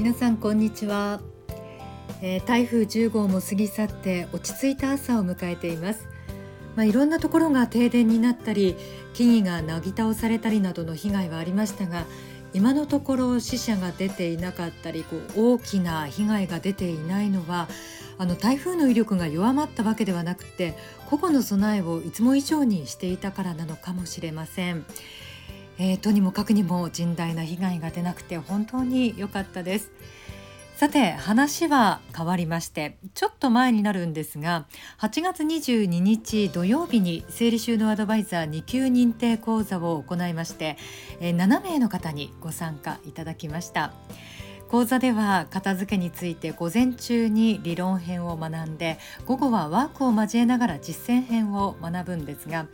皆さんこんにちは、えー、台風10号も過ぎ去って落ち着いた朝を迎えていますまあ、いろんなところが停電になったり木々がなぎ倒されたりなどの被害はありましたが今のところ死者が出ていなかったりこう大きな被害が出ていないのはあの台風の威力が弱まったわけではなくて個々の備えをいつも以上にしていたからなのかもしれません。えー、とにもかくにも甚大な被害が出なくて本当に良かったです。さて話は変わりましてちょっと前になるんですが8月22日土曜日に整理収納アドバイザー2級認定講座を行いまして7名の方にご参加いただきました講座では片付けについて午前中に理論編を学んで午後はワークを交えながら実践編を学ぶんですが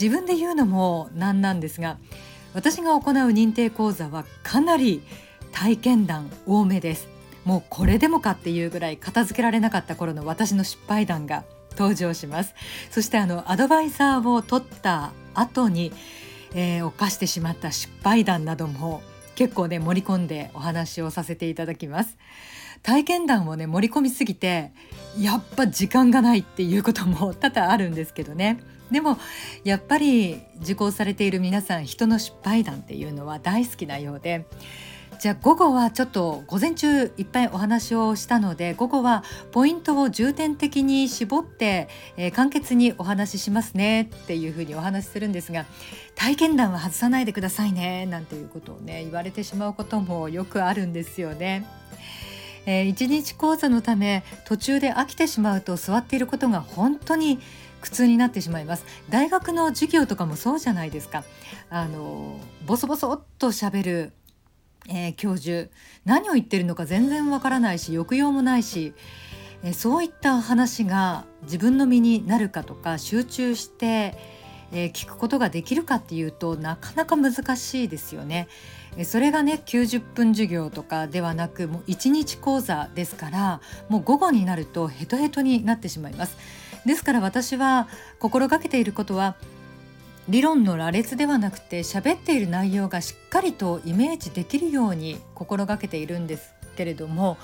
自分で言うのもなんなんですが私が行う認定講座はかなり体験談多めです。もうこれでもかっていうぐらい片付けられなかった頃の私の失敗談が登場します。そしてあのアドバイザーを取った後に、えー、犯してしまった失敗談なども結構ね盛り込んでお話をさせていただきます。体験談をね盛り込みすぎてやっぱ時間がないっていうことも 多々あるんですけどね。でもやっぱり受講されている皆さん人の失敗談っていうのは大好きなようでじゃあ午後はちょっと午前中いっぱいお話をしたので午後はポイントを重点的に絞って、えー、簡潔にお話ししますねっていうふうにお話しするんですが体験談は外さないでくださいねなんていうことをね言われてしまうこともよくあるんですよね。えー、1日講座のため途中で飽きてしまうと座っていることが本当に苦痛になってしまいます大学の授業とかもそうじゃないですかあのボソボソっと喋る、えー、教授何を言ってるのか全然わからないし抑揚もないしえそういった話が自分の身になるかとか集中して、えー、聞くことができるかっていうとなかなか難しいですよね。それがね90分授業とかではなくもう1日講座ですからもう午後になるとヘトヘトになってしまいます。ですから私は心がけていることは理論の羅列ではなくて喋っている内容がしっかりとイメージできるように心がけているんですけれども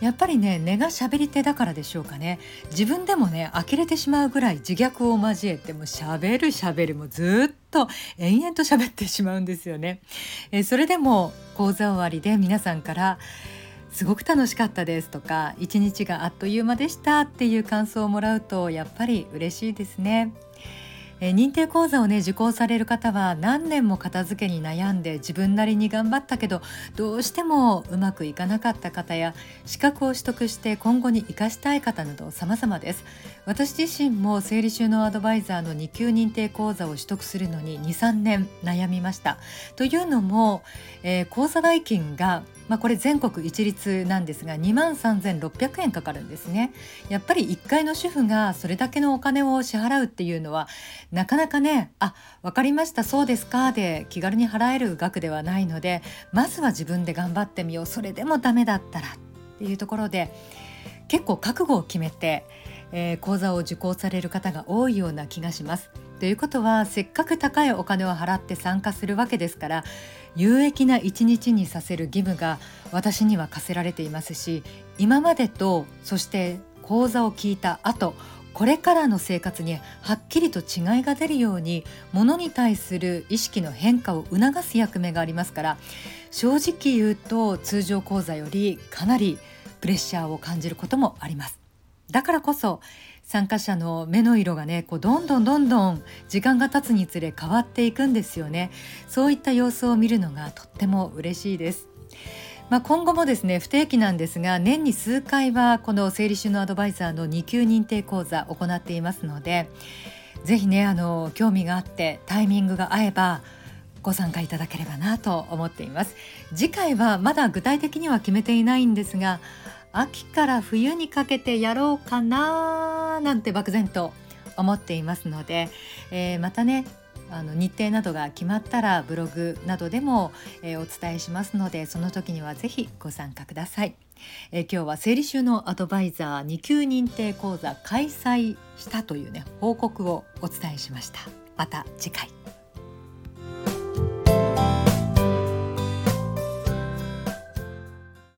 やっぱりね根が喋り手だからでしょうかね自分でもね呆れてしまうぐらい自虐を交えても喋る喋るもずっと延々と喋ってしまうんですよね。えそれでも講座終わりで皆さんからすごく楽しかったですとか一日があっという間でしたっていう感想をもらうとやっぱり嬉しいですね。え認定講座をね受講される方は何年も片付けに悩んで自分なりに頑張ったけどどうしてもうまくいかなかった方や資格を取得して今後に生かしたい方など様々です。私自身も整理収納アドバイザーの2級認定講座を取得するのに23年悩みました。というのも、えー、講座代金がまあ、これ全国一律なんですが2万3600円かかるんですねやっぱり1階の主婦がそれだけのお金を支払うっていうのはなかなかねあ分かりましたそうですかで気軽に払える額ではないのでまずは自分で頑張ってみようそれでもダメだったらっていうところで結構覚悟を決めて、えー、講座を受講される方が多いような気がします。ということはせっかく高いお金を払って参加するわけですから有益な一日にさせる義務が私には課せられていますし今までとそして講座を聞いた後これからの生活にはっきりと違いが出るようにものに対する意識の変化を促す役目がありますから正直言うと通常講座よりかなりプレッシャーを感じることもあります。だからこそ参加者の目の色がねこうどんどんどんどん時間が経つにつれ変わっていくんですよね。そういった様子を見るのがとっても嬉しいです。まあ、今後もですね不定期なんですが年に数回はこの整理収納アドバイザーの2級認定講座行っていますのでぜひねあの興味があってタイミングが合えばご参加いただければなと思っています。次回はまだ具体的には決めていないんですが秋から冬にかけてやろうかななんて漠然と思っていますので、えー、またねあの日程などが決まったらブログなどでも、えー、お伝えしますのでその時にはぜひご参加ください、えー、今日は整理収納アドバイザー2級認定講座開催したというね報告をお伝えしました。また次回。